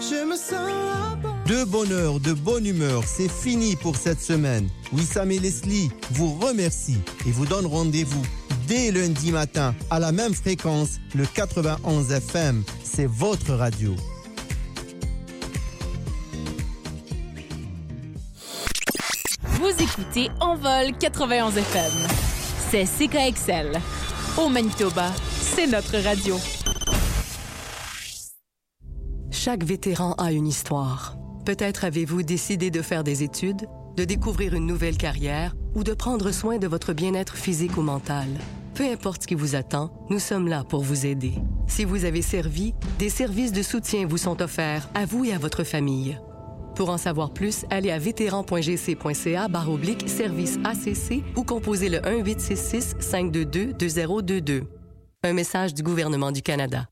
Je de me sens de bonheur, de bonne humeur, c'est fini pour cette semaine. Wissam et Leslie vous remercie et vous donnent rendez-vous dès lundi matin à la même fréquence, le 91 FM. C'est votre radio. Écoutez Envol 91 FM. C'est CKXL. Au Manitoba, c'est notre radio. Chaque vétéran a une histoire. Peut-être avez-vous décidé de faire des études, de découvrir une nouvelle carrière ou de prendre soin de votre bien-être physique ou mental. Peu importe ce qui vous attend, nous sommes là pour vous aider. Si vous avez servi, des services de soutien vous sont offerts à vous et à votre famille. Pour en savoir plus, allez à vétéran.gc.ca oblique service ACC ou composez le 1-866 522 2022. Un message du gouvernement du Canada.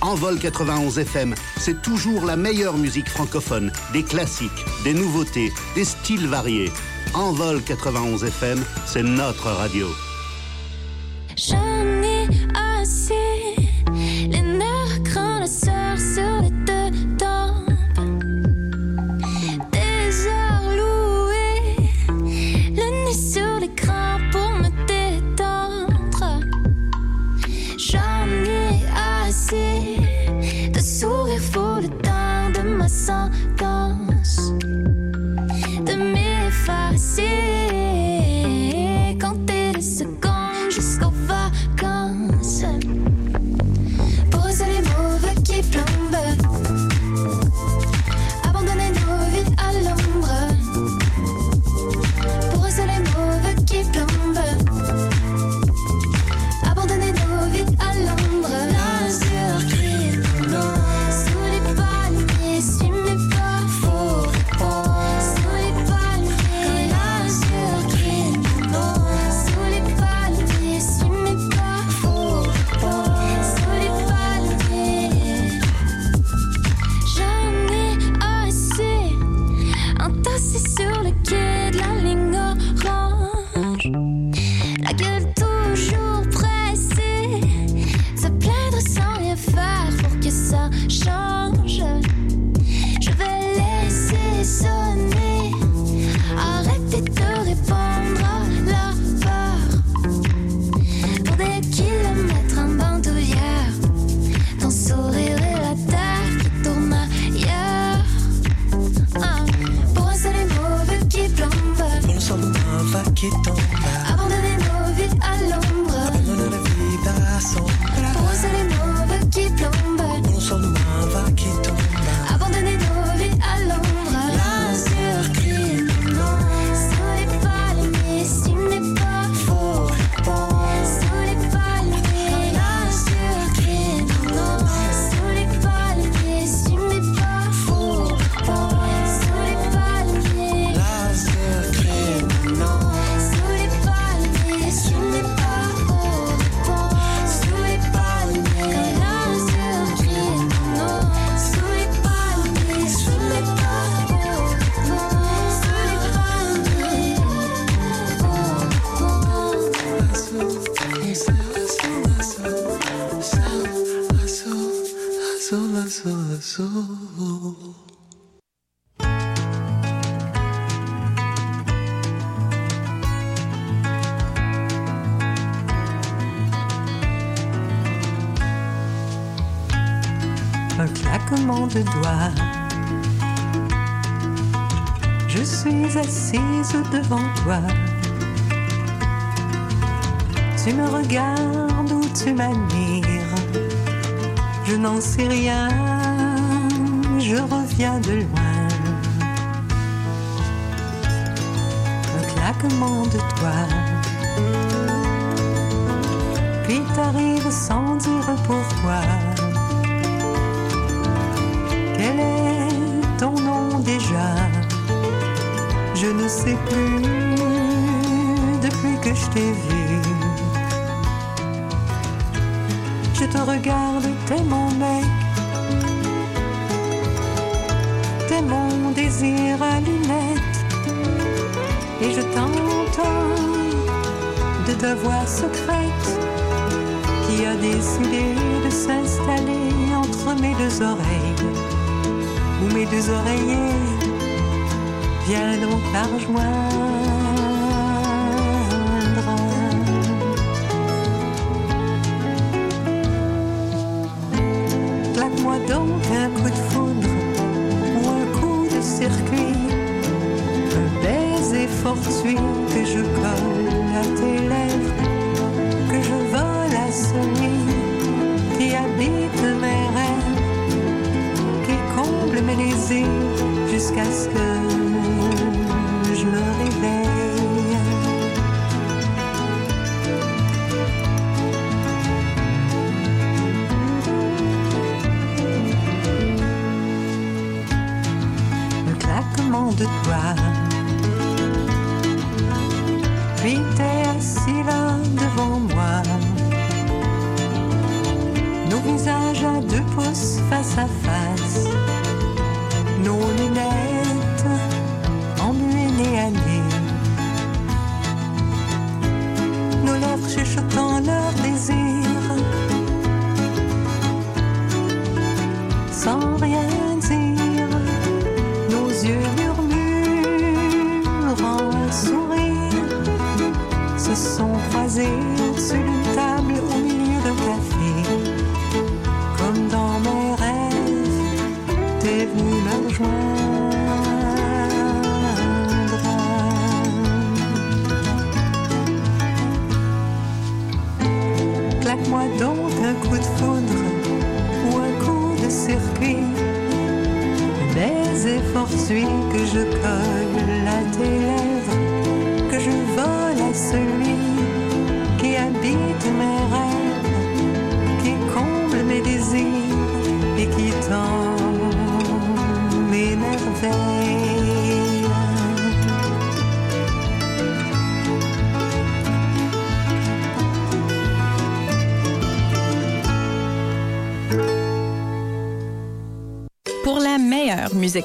Envol 91 FM, c'est toujours la meilleure musique francophone, des classiques, des nouveautés, des styles variés. Envol 91 FM, c'est notre radio. Toi. Tu me regardes ou tu m'admires. Je n'en sais rien, je reviens de loin. Un claquement de doigts. Puis t'arrives sans dire pourquoi. Je ne sais plus depuis que je t'ai vu. Je te regarde, t'es mon mec. verre à lunettes et je t'entends de ta voix secrète qui a décidé de s'installer entre mes deux oreilles ou mes deux oreillers. Viens donc la rejoindre. Claque-moi donc un coup de foudre ou un coup de circuit, un baiser fortuit que je colle à tes lèvres, que je vole à celui qui habite mes rêves, qui comble mes désirs jusqu'à ce que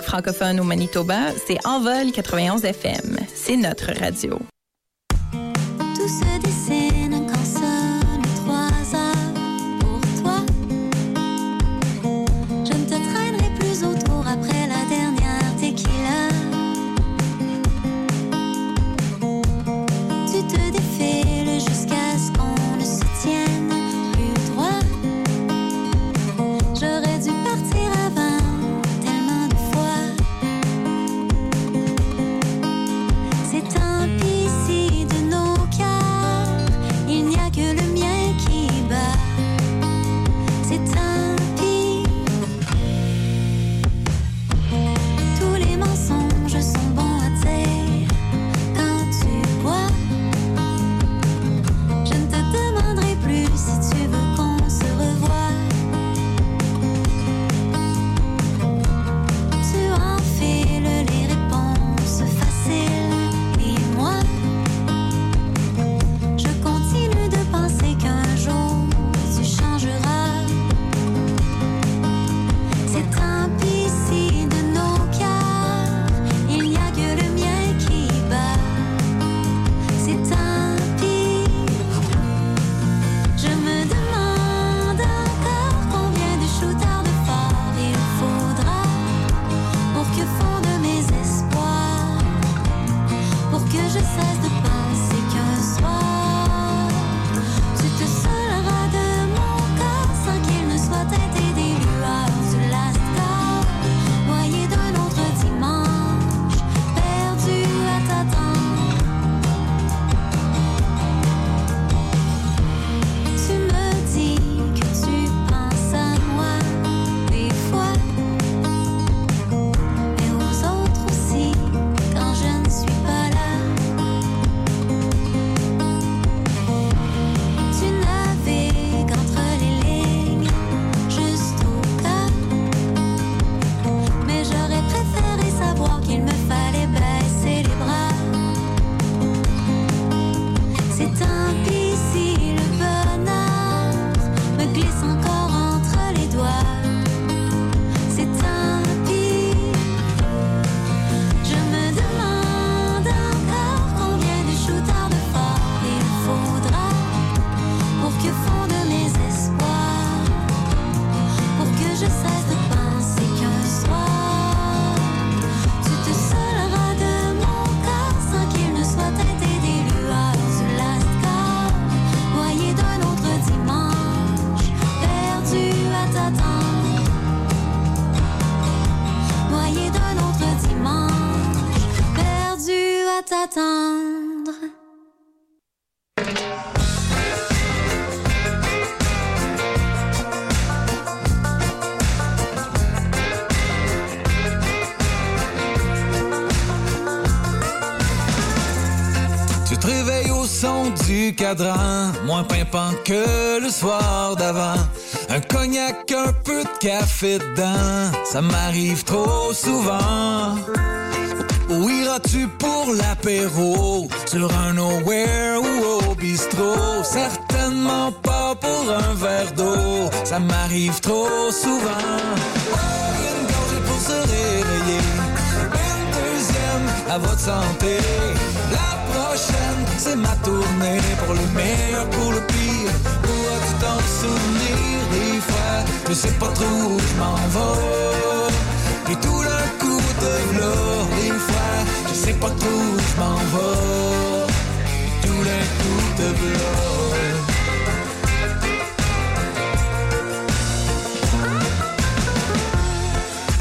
francophone au Manitoba, c'est Envol 91 FM. C'est notre radio. Cadran, moins pimpant que le soir d'avant. Un cognac, un peu de café dedans, ça m'arrive trop souvent. Où iras-tu pour l'apéro? Sur un nowhere ou au bistrot? Certainement pas pour un verre d'eau, ça m'arrive trop souvent. Oh, une gorgée pour se réveiller, à votre santé. La prochaine, c'est ma tournée pour le meilleur, pour le pire. Pourras-tu t'en souvenir des fois? Je sais pas trop où je m'en vais. Puis tout d'un coup te v'là, des fois, je sais pas trop où je m'en vais. Tout d'un coup te v'là.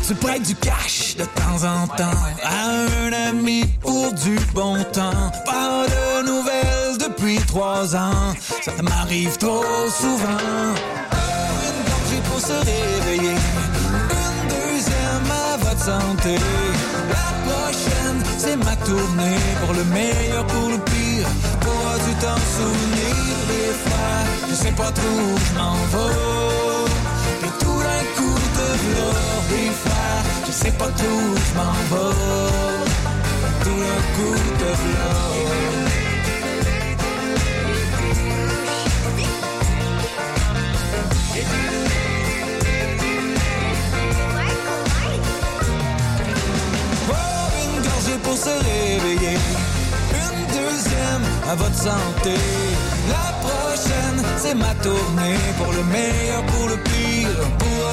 Tu prêtes du cash de temps en temps à un ami pour du bon temps. Pas de nouvelles depuis trois ans, ça m'arrive trop souvent. Une gorgée pour se réveiller, une deuxième à votre santé. La prochaine, c'est ma tournée pour le meilleur, pour le pire. Pourras-tu t'en souvenir des fois? Je sais pas trop où je m'en vais. Et tout d'un coup te v'là des fois Je sais pas trop où je m'en vais. Tout d'un coup une gorgée pour se réveiller. Une deuxième à votre santé. La prochaine, c'est ma tournée. Pour le meilleur, pour le pire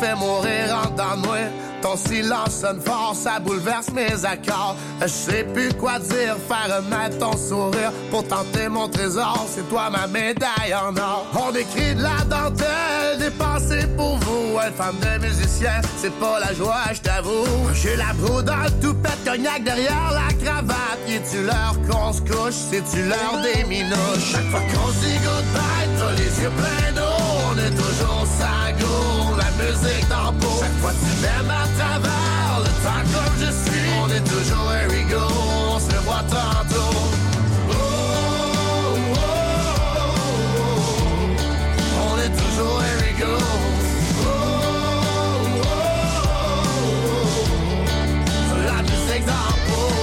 fait mourir en dedans. Ton silence sonne fort, ça bouleverse mes accords. Je sais plus quoi dire, faire remettre ton sourire. Pour tenter mon trésor, c'est toi ma médaille en or. On écrit de la dentelle, des pensées pour vous. Une femme de musicien, c'est pas la joie, je t'avoue. J'ai la broue dans le toupette, cognac derrière la cravate. Y tu l'heure qu'on se couche, c'est-tu l'heure des minouches? Chaque fois qu'on se dit goodbye, t'as les yeux pleins d'eau. On est toujours sago, la Chaque fois tu à travers le temps comme je suis. On est toujours we go, on se revoit tantôt. Oh, oh, oh. On est toujours we go. La musique dans pot.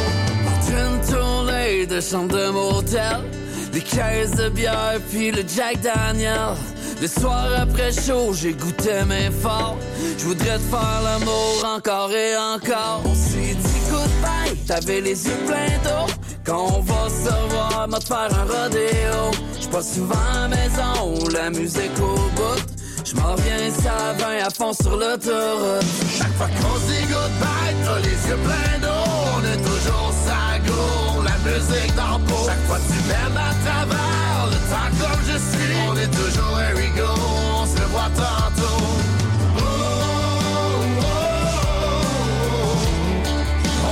Une tournée de chambre de motel, des caisses de bière puis le Jack Daniel. Le soir après chaud, j'ai goûté mes forts. Je voudrais te faire l'amour encore et encore. On s'est dit goodbye, t'avais les yeux pleins d'eau. Quand on va se revoir, m'a faire un rodéo. J'suis pas souvent à la maison, la musique au bout. J'm'en viens, ça va à fond sur l'autoroute. Chaque fois qu'on se dit goodbye, t'as les yeux pleins d'eau. On est toujours sago, la musique dans le pot. Chaque fois tu m'aimes à travers comme je suis. On est toujours go, on se revoit tantôt. Oh, oh, oh.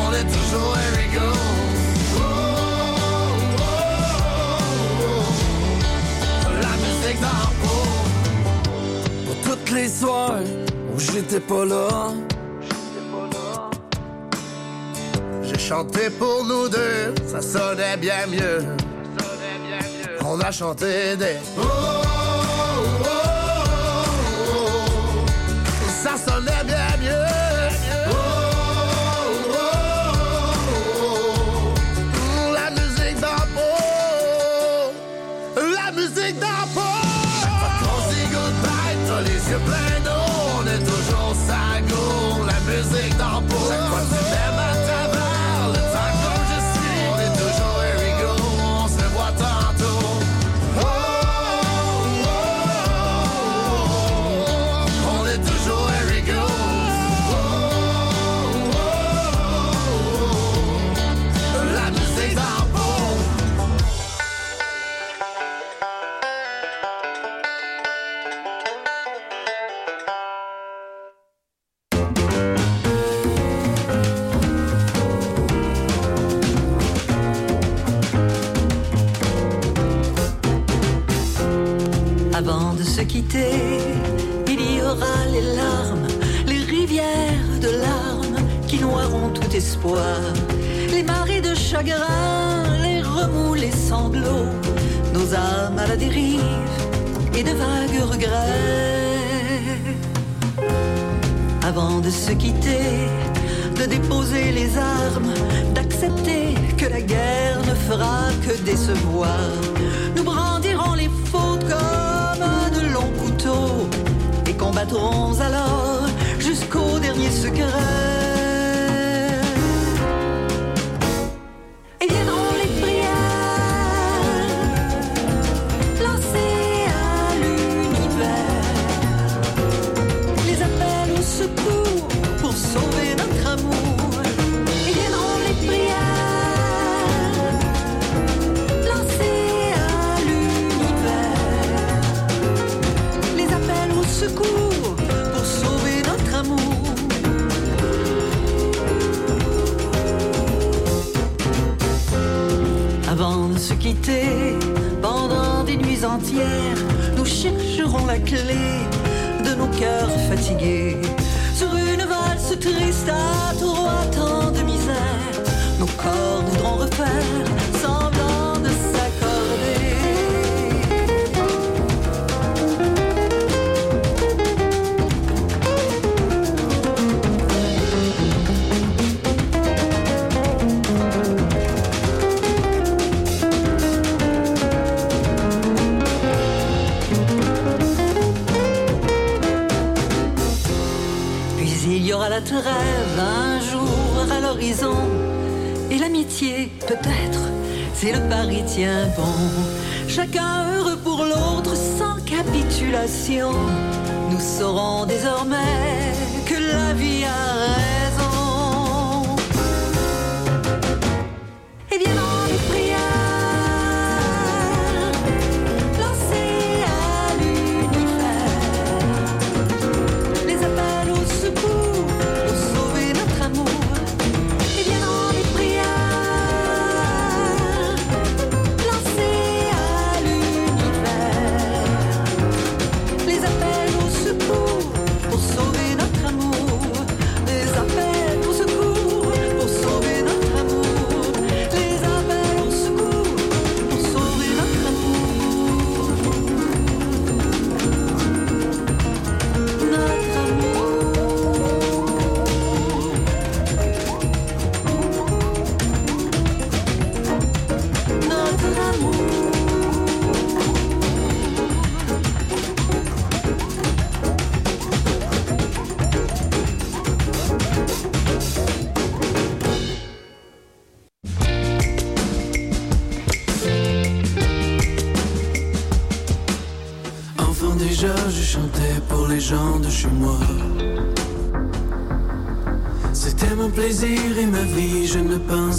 On est toujours here we go. Oh, oh. La musique dans pot. Pour toutes les soirs où j'étais pas là. J'ai chanté pour nous deux, ça sonnait bien mieux. On a chanté des. il y aura les larmes, les rivières de larmes qui noieront tout espoir, les marées de chagrin, les remous, les sanglots, nos âmes à la dérive et de vagues regrets. Avant de se quitter, de déposer les armes, d'accepter que la guerre ne fera que décevoir. Nous brandirons les fautes comme de et combattrons alors jusqu'au dernier secret?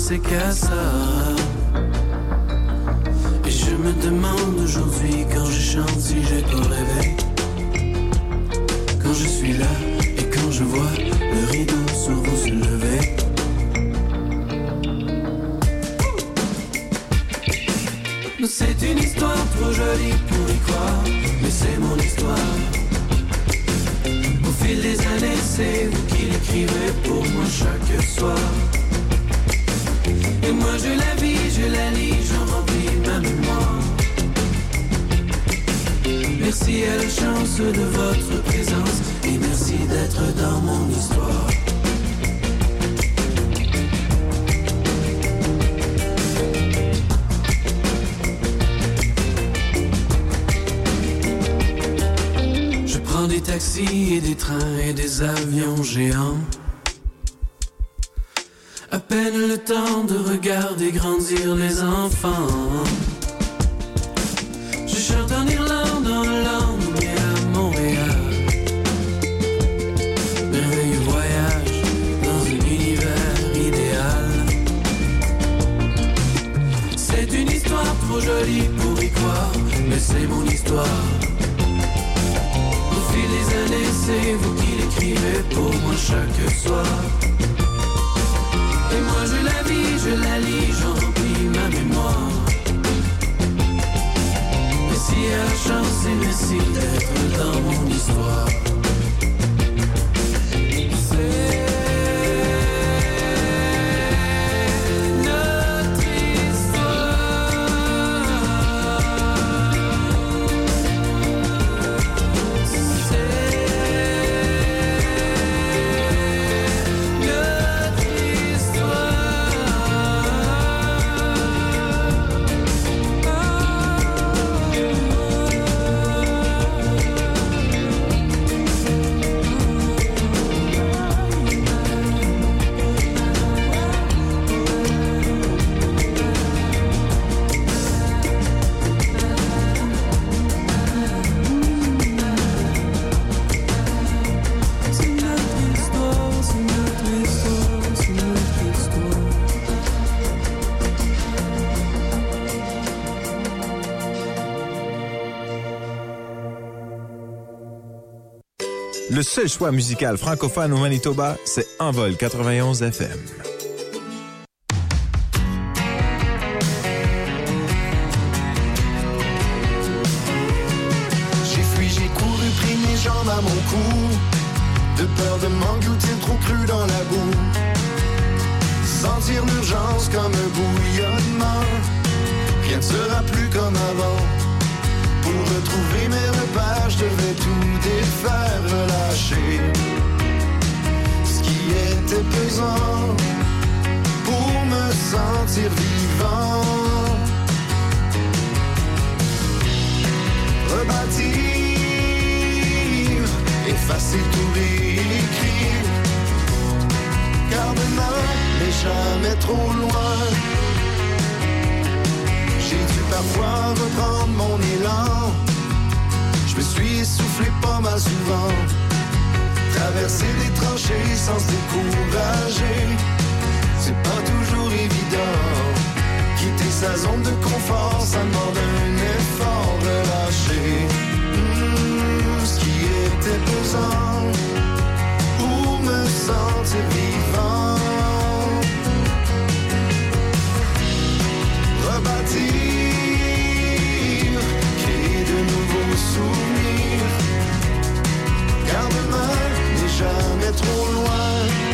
से कैसा seul choix musical francophone au Manitoba, c'est Envol 91 FM. J'ai fui, j'ai couru, pris mes jambes à mon cou. De peur de m'engloutir trop cru dans la boue. Sentir l'urgence comme un bouillonnement. Rien ne sera plus comme avant. Pour retrouver mes repères, je devais tout défaire, relâcher. Ce qui était pesant. Pour me sentir vivant. rebâtir, effacer tout réécrire. Car demain n'est jamais trop loin. J'ai dû parfois reprendre mon élan. Je me suis essoufflé pas mal souvent. Traverser les tranchées sans se décourager, c'est pas toujours évident. Quitter sa zone de confort, ça demande un effort relâché. Hmm, ce qui était pesant pour me sentir vivant. Jamais trop loin.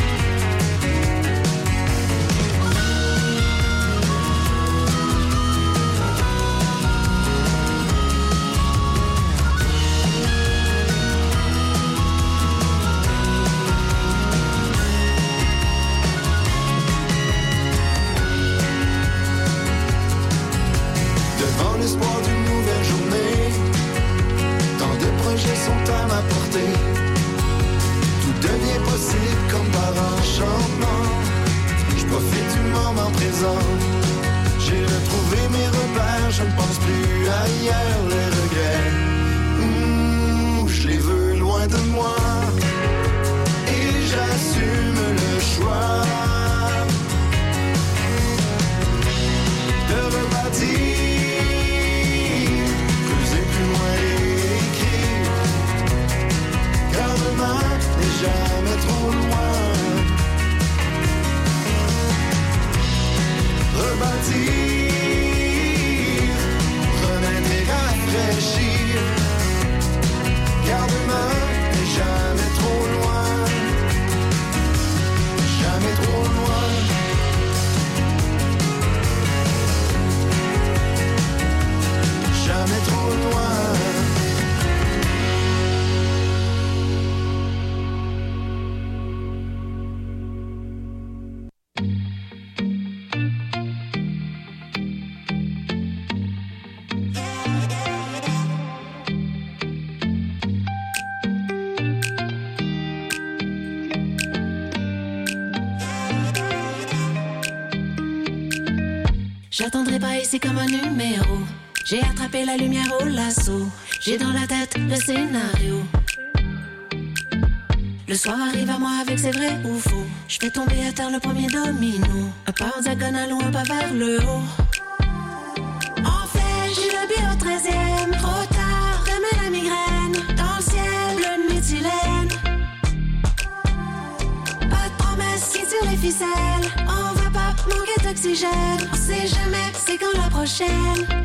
Je profite du moment présent. J'ai retrouvé mes repères, je ne pense plus ailleurs les regrets. La lumière au lasso. J'ai dans la tête le scénario. Le soir arrive à moi avec ses vrais ou faux. Je fais tomber à terre le premier domino. Un pas en diagonale ou un pas vers le haut. En fait, j'ai le billet au 13e. Trop tard, demain la migraine. Dans le ciel, bleu de méthylène. Pas de promesse, si sur les ficelles. On va pas manquer d'oxygène. On sait jamais, c'est quand la prochaine.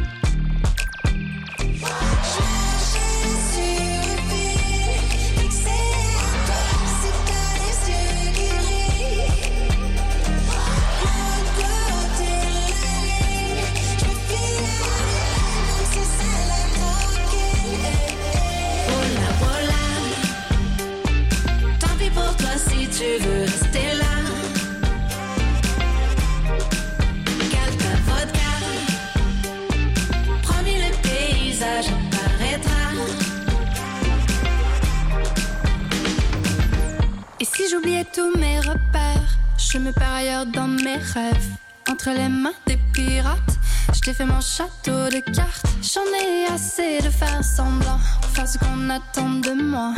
Je t'ai fait mon château de cartes. J'en ai assez de faire semblant, pour faire ce qu'on attend de moi.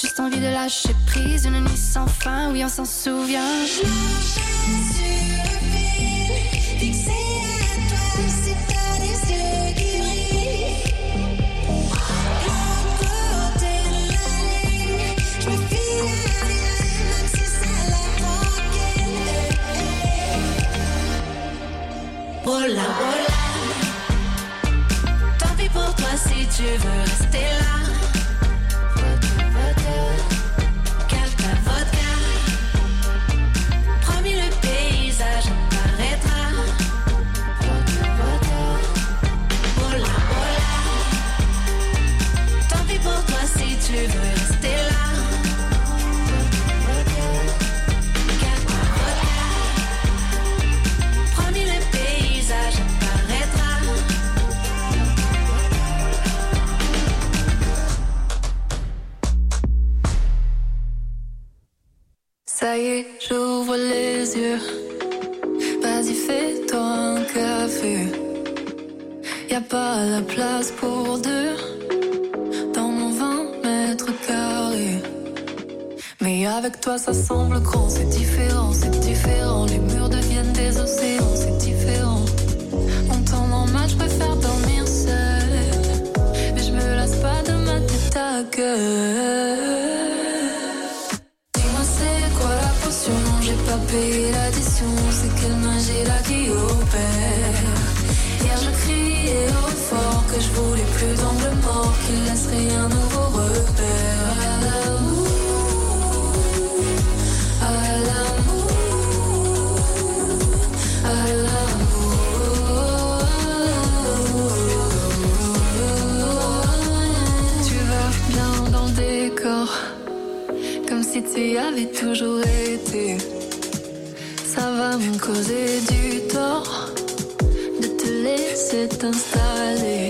Juste envie de lâcher prise, une nuit sans fin, oui, on s'en souvient. Voilà, voilà. Si tu veux rester là. Vas-y, fais-toi un café. Y a pas la place pour deux dans mon 20 mètres carrés. Mais avec toi, ça semble grand, c'est différent, c'est différent. Les murs deviennent des océans, c'est différent. En temps normal, je préfère dormir seul. Mais je me lasse pas de ma tête à gueule. Y avais toujours été. Ça va me causer du tort de te laisser t'installer.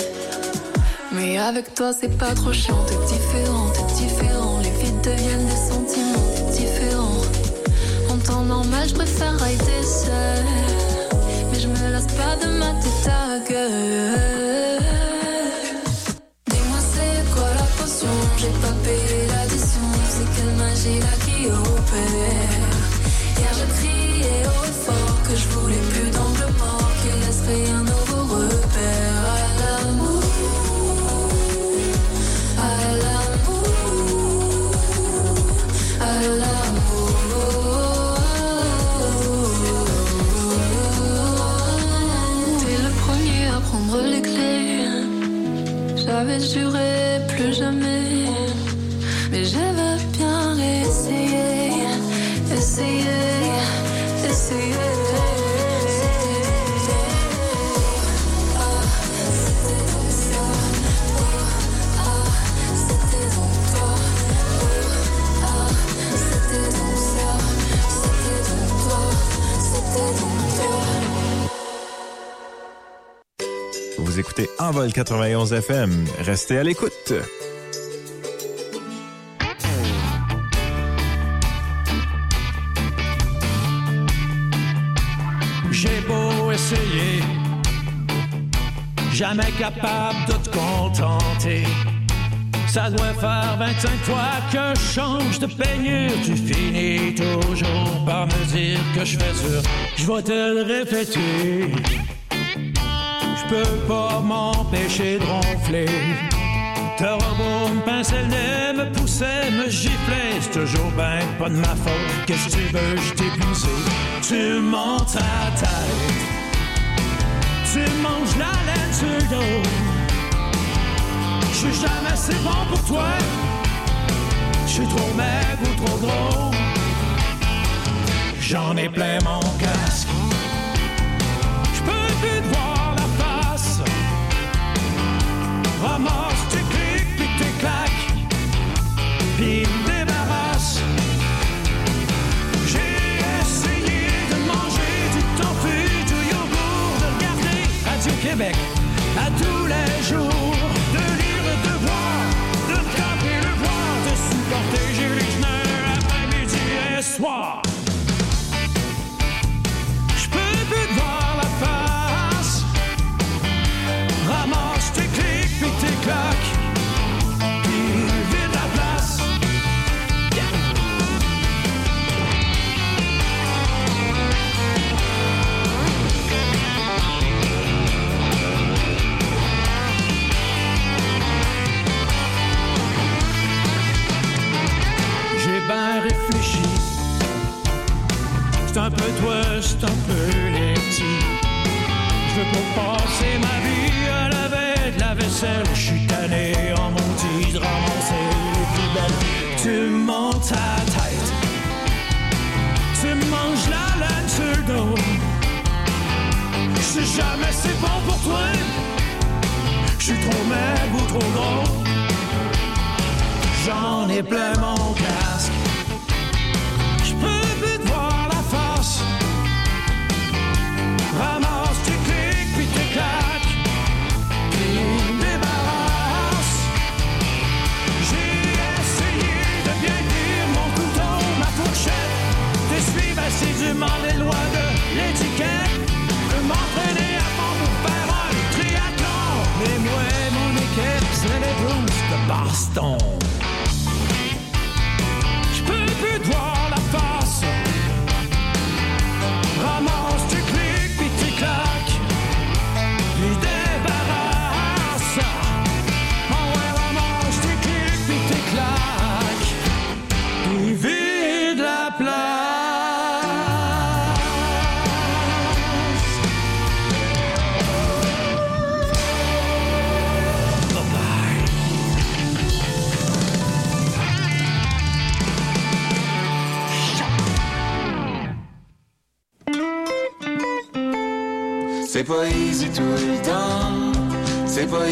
Mais avec toi, c'est pas trop chiant, t'es différent, t'es différent. Les vides deviennent des sentiments, t'es différent. En temps normal, je préfère rider seul. Mais je me lasse pas de ma tête à gueule. Magie là qui opère Hier je criais et fort Que je voulais plus d'angle mort Qu'il laisserait un nouveau repère. À l'amour. À l'amour. À l'amour. T'es le premier à prendre les clés. J'avais juré Envol 91 FM. Restez à l'écoute. J'ai beau essayer jamais capable de te contenter. Ça doit faire 25 fois que je change de peignure. Tu finis toujours par me dire que je fais sûr. Je vais te le répéter. Peux pas m'empêcher de ronfler. Te robot me me poussait, me giflait. C'est toujours ben pas de ma faute. Qu'est-ce que tu veux, je t'ai. Tu montes ta tête. Tu manges la laine sur le dos. Je suis jamais assez bon pour toi. Je suis trop maigre ou trop gros. J'en ai plein mon casque. Je peux plus te voir Ramasse tes clics puis tes claques. Puis me débarrasse. J'ai essayé de manger du tofu, du yogourt, de regarder Radio Québec à tous les jours. C'est pas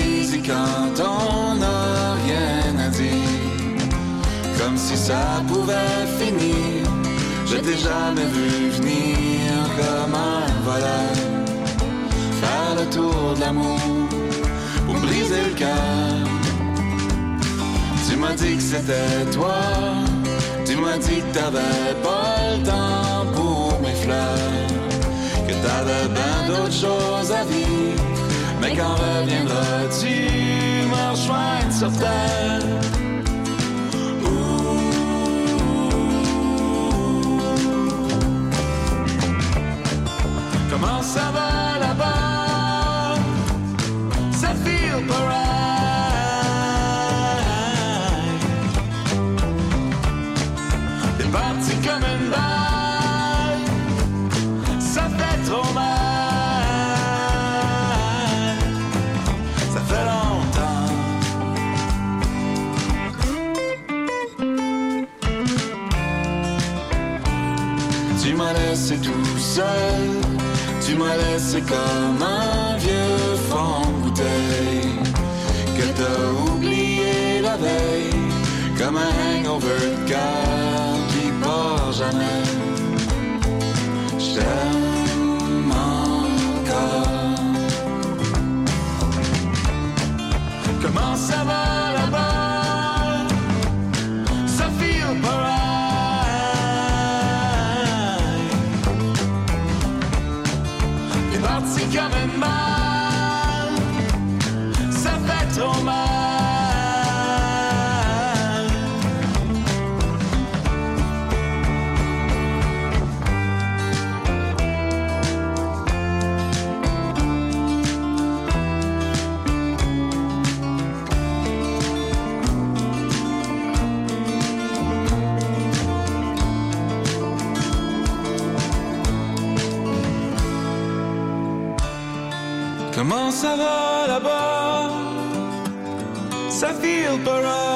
quand on n'a rien à dire. Comme si ça pouvait finir, je t'ai jamais vu venir comme un voleur. Faire le tour de l'amour pour me briser le cœur. Tu m'as dit que c'était toi, tu m'as dit que t'avais pas le temps pour mes fleurs que t'avais bien d'autres choses à vivre. Mais quand reviendras-tu me rejoindre sur terre? Ouh. Comment ça va là-bas? Ça feel pareil. T'es parti comme une balle. Laissé tout seul. Tu m'as laissé comme un vieux fond bouteille que t'as oublié la veille, comme un hangover de qui part jamais. Je t'aime encore. Comment ça va? Ça va là-bas? Ça feel pareil.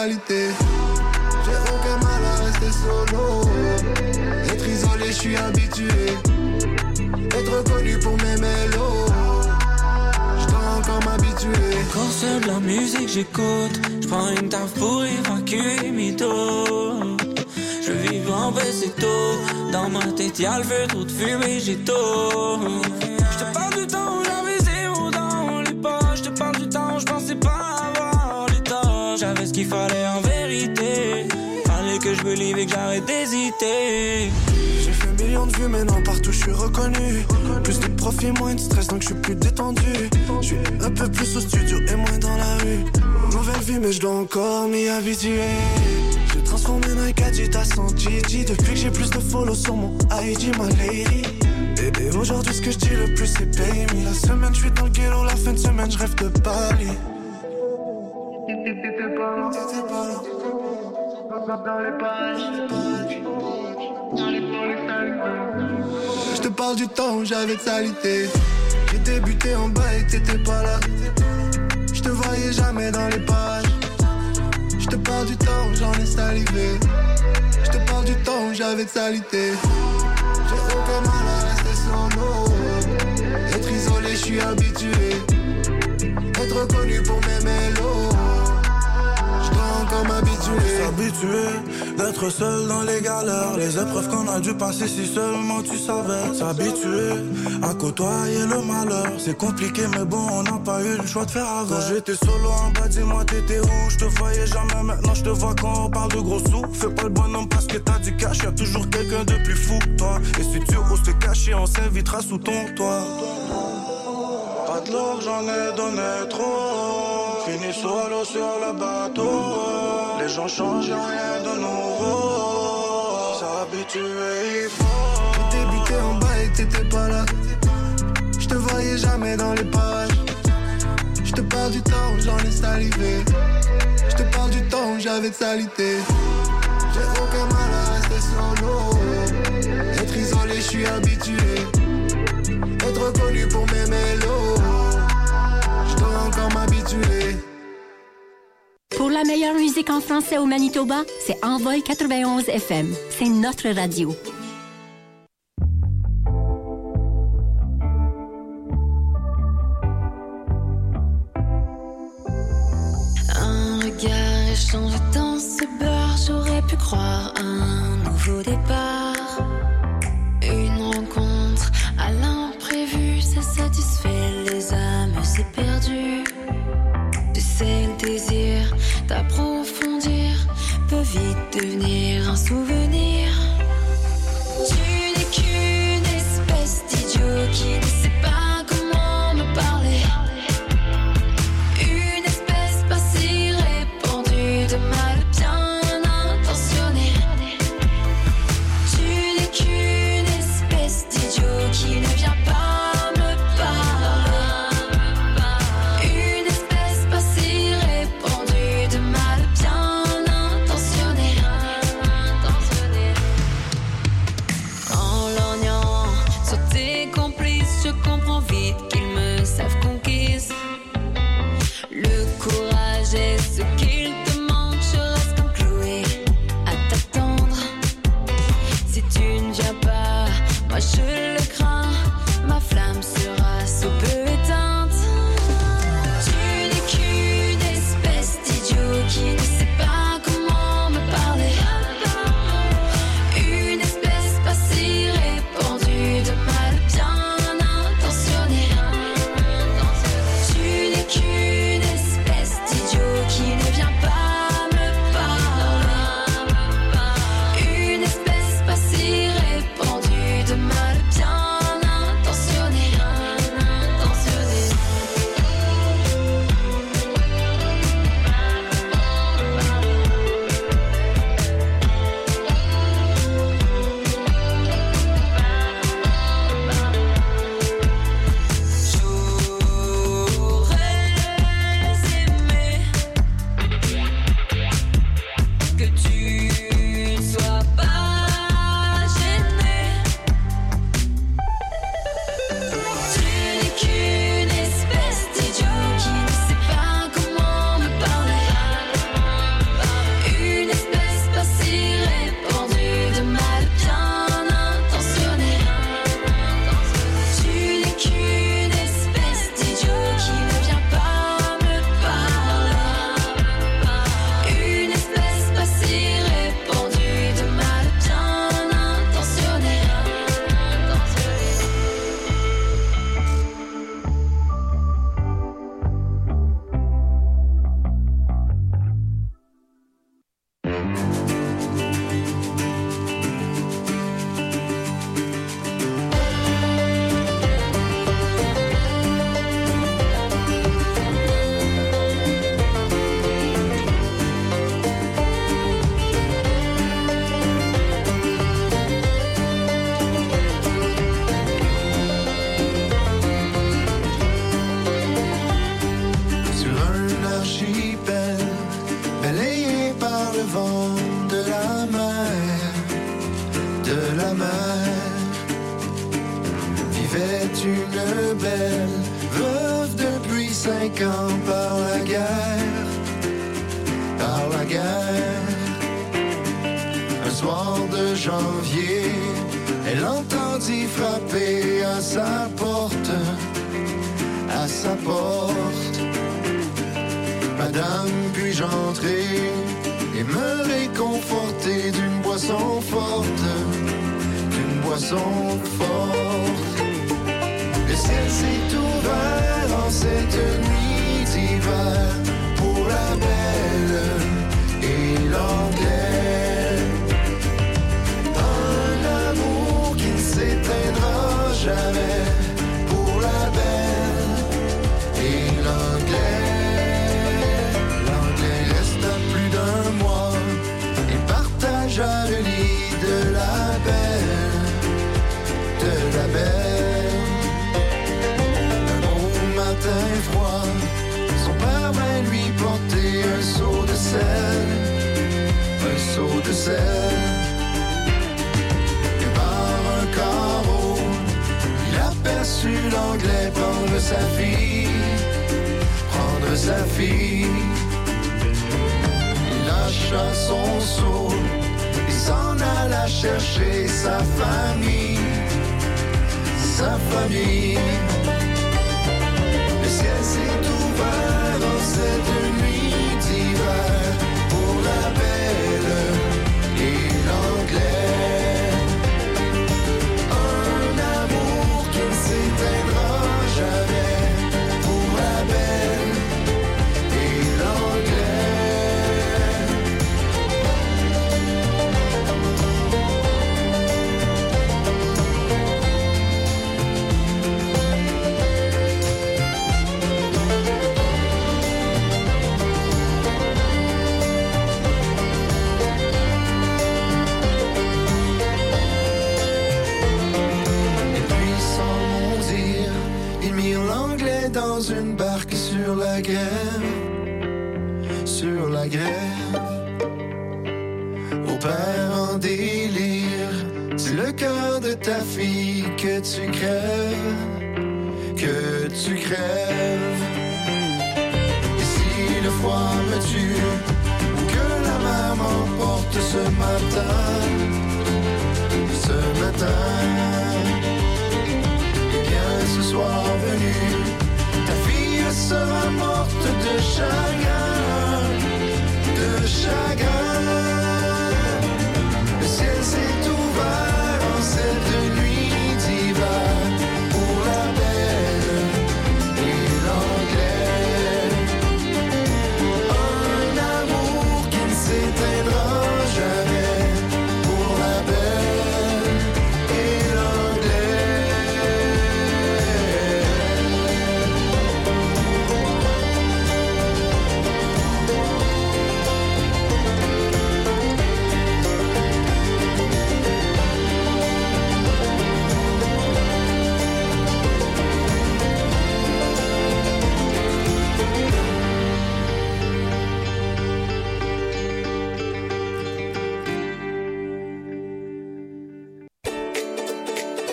J'ai aucun mal à rester solo. Être isolé, je suis habitué. Être reconnu pour mes mélos. Je dois encore m'habituer. Quand c'est de la musique j'écoute, je prends une taf pour évacuer mes. Je vivre en c'est tôt. Dans ma tête y'a le feu, trop de fumée, j'ai tôt. Je te parle du temps où j'avais zéro dans les poches. Je te parle du temps fallait en vérité. Fallait que je me livre et que j'arrête d'hésiter. J'ai fait millions de vues, maintenant partout je suis reconnu. Plus de profit, moins de stress, donc je suis plus détendu. Je suis un peu plus au studio et moins dans la rue. Nouvelle vie, mais je dois encore m'y habituer. J'ai transformé Nike en Gigi. Depuis que j'ai plus de follow sur mon IG, ma lady. Et, aujourd'hui, ce que je dis le plus, c'est pay me. La semaine, je suis dans le ghetto, la fin de semaine, je rêve de Je te parle du temps où j'avais de salité. J'ai débuté en bas et t'étais pas là. Je te voyais jamais dans les pages. Je te parle du temps où j'en ai salivé. Je te parle du temps où j'avais de salité. J'ai aucun mal à rester solo. Être isolé, je suis habitué. Être reconnu pour mes mélos. S'habituer d'être seul dans les galères. Les épreuves qu'on a dû passer si seulement tu savais. S'habituer à côtoyer le malheur. C'est compliqué, mais bon, on n'a pas eu le choix de faire avec. Quand j'étais solo en bas, dis-moi, t'étais où? Je te voyais jamais, maintenant je te vois quand on parle de gros sous. Fais pas le bonhomme parce que t'as du cash, y'a toujours quelqu'un de plus fou toi. Et si tu oses te cacher, on s'invitera sous ton toit. J'en ai donné trop. Fini solo sur le bateau. Les gens changent, rien de nouveau. S'habituer, il faut. Débuté en bas et t'étais pas là. Je te voyais jamais dans les pages. Je te parle du temps où j'en ai salivé. Je te parle du temps où j'avais de salité. J'ai aucun mal à rester solo. Être isolé, je suis habitué. Être reconnu pour mes Pour la meilleure musique en français au Manitoba, c'est Envol 91 FM. C'est notre radio. Un regard échangé dans ce bar, j'aurais pu croire un nouveau départ. De la mer, de la mer, vivait une belle veuve depuis cinq ans par la guerre, par la guerre. Un soir de janvier, elle entendit frapper à sa porte, à sa porte. Madame, puis-je entrer me réconforter d'une boisson forte, d'une boisson forte. Le ciel s'est ouvert en cette nuit d'hiver pour la belle et l'anglais. Et par un carreau, il aperçut l'anglais prendre sa fille, prendre sa fille. Il lâcha son seau. Et s'en alla chercher sa famille, sa famille. Le ciel s'est ouvert dans cette nuit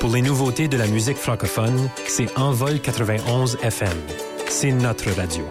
Pour les nouveautés de la musique francophone, c'est Envol 91 FM. C'est notre radio.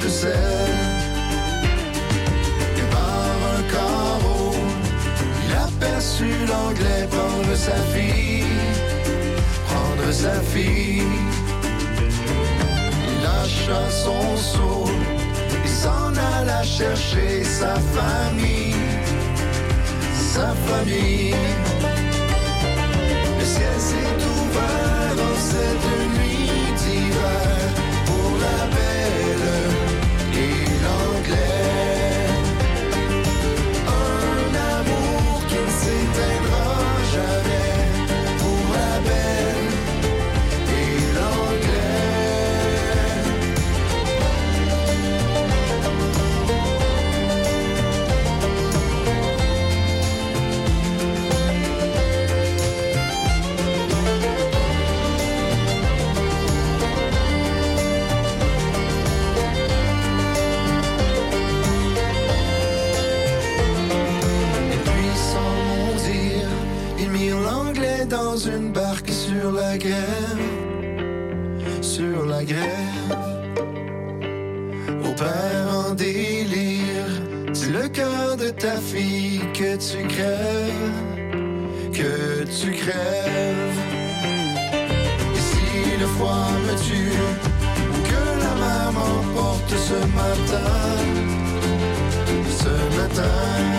que c'est. Et par un carreau, il aperçut l'anglais prendre sa fille, prendre sa fille. Il lâcha son seau, il s'en alla chercher sa famille, sa famille. Le ciel s'est ouvert dans cette nuit. sur la grève, sur la grève. Au père en délire, c'est le cœur de ta fille que tu crèves, que tu crèves. Et si le froid me tue, ou que la maman porte ce matin, ce matin.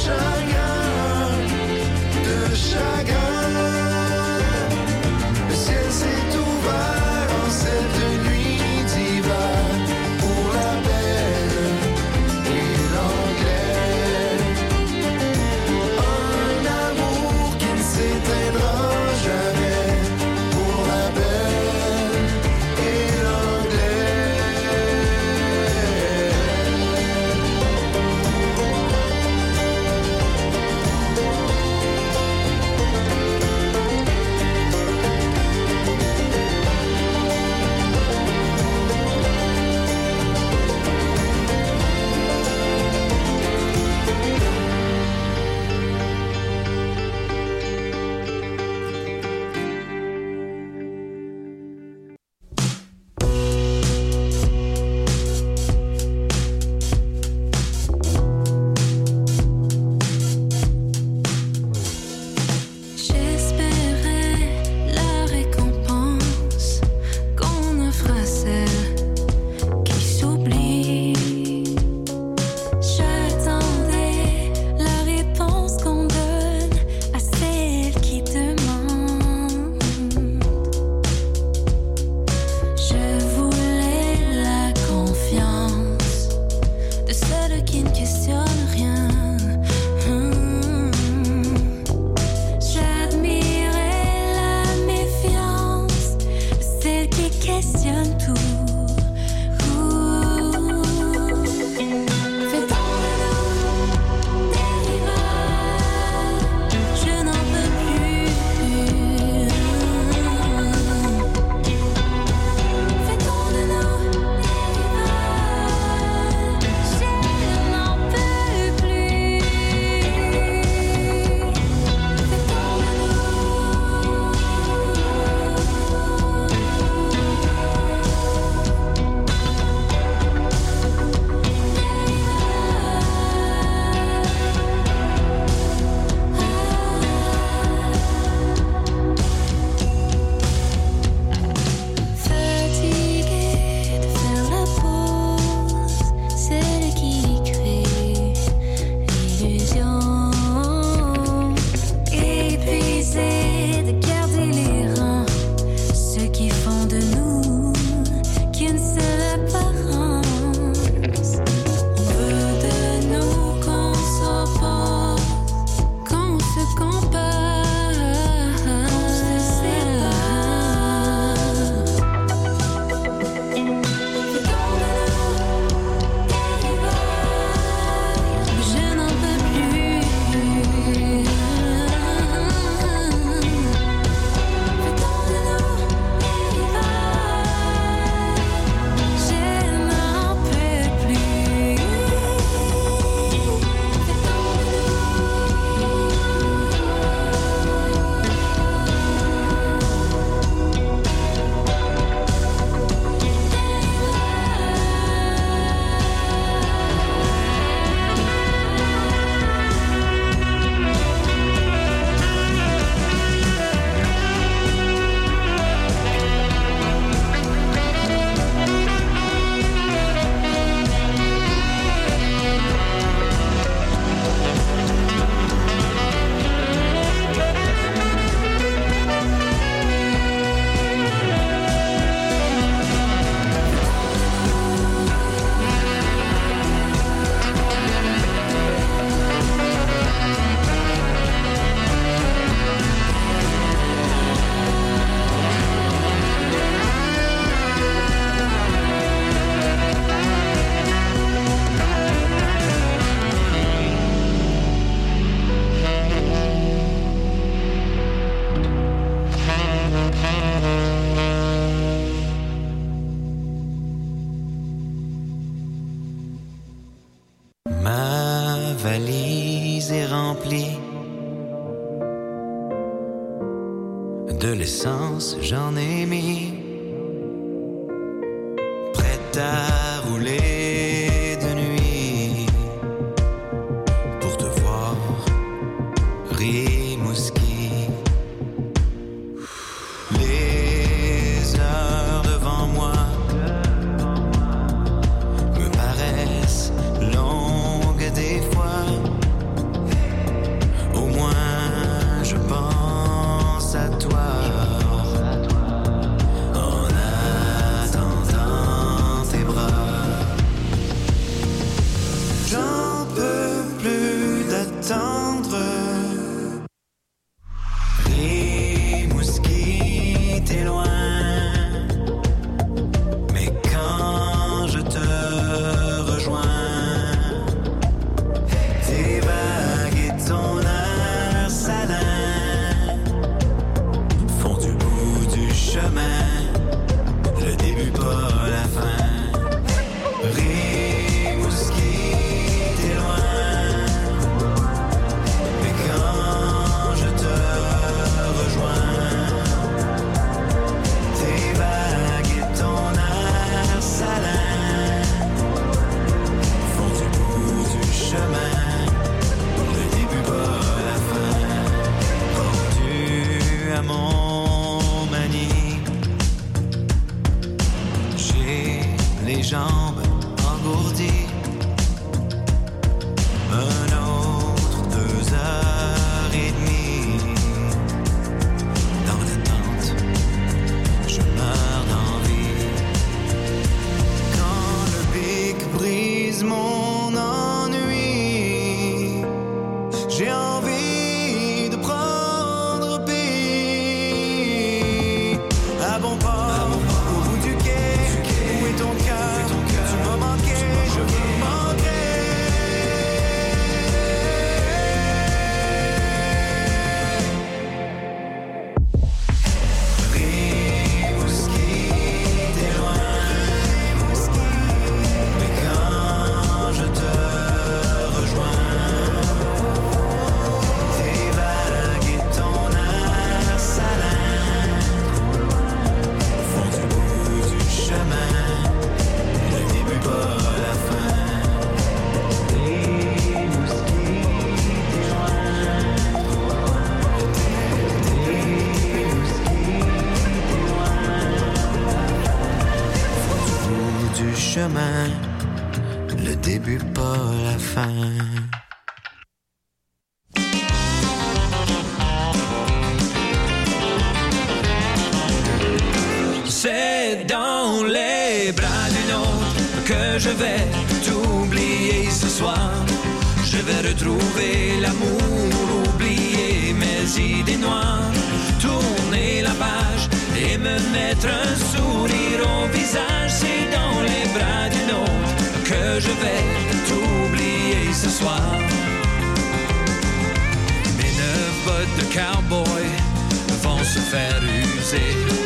shining. Je vais t'oublier ce soir. Je vais retrouver l'amour, oublier mes idées noires, tourner la page et me mettre un sourire au visage. C'est dans les bras d'une autre que je vais t'oublier ce soir. Mes neuf bottes de cowboy vont se faire user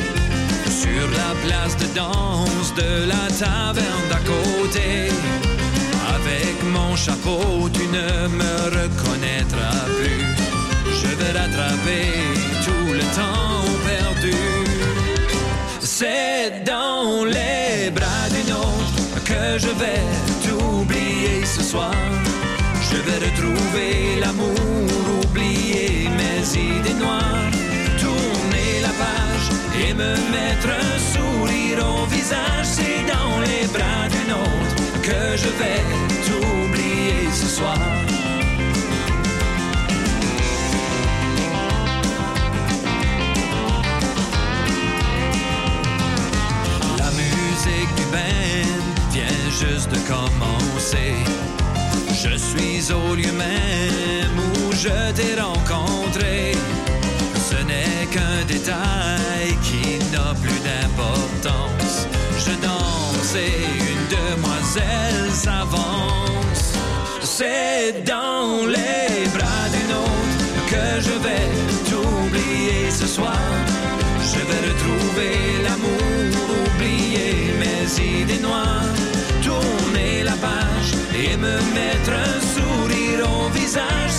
la place de danse de la taverne d'à côté. Avec mon chapeau, tu ne me reconnaîtras plus. Je vais rattraper tout le temps perdu. C'est dans les bras d'une autre que je vais t'oublier ce soir. Je vais retrouver l'amour, oublier mes idées noires, et me mettre un sourire au visage. C'est dans les bras d'une autre que je vais t'oublier ce soir. La musique du band vient juste de commencer. Je suis au lieu même où je t'ai rencontré. N'est qu'un détail qui n'a plus d'importance. Je danse et une demoiselle s'avance. C'est dans les bras d'une autre que je vais t'oublier ce soir. Je vais retrouver l'amour, oublier mes idées noires, tourner la page et me mettre un sourire au visage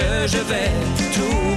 que je vais tout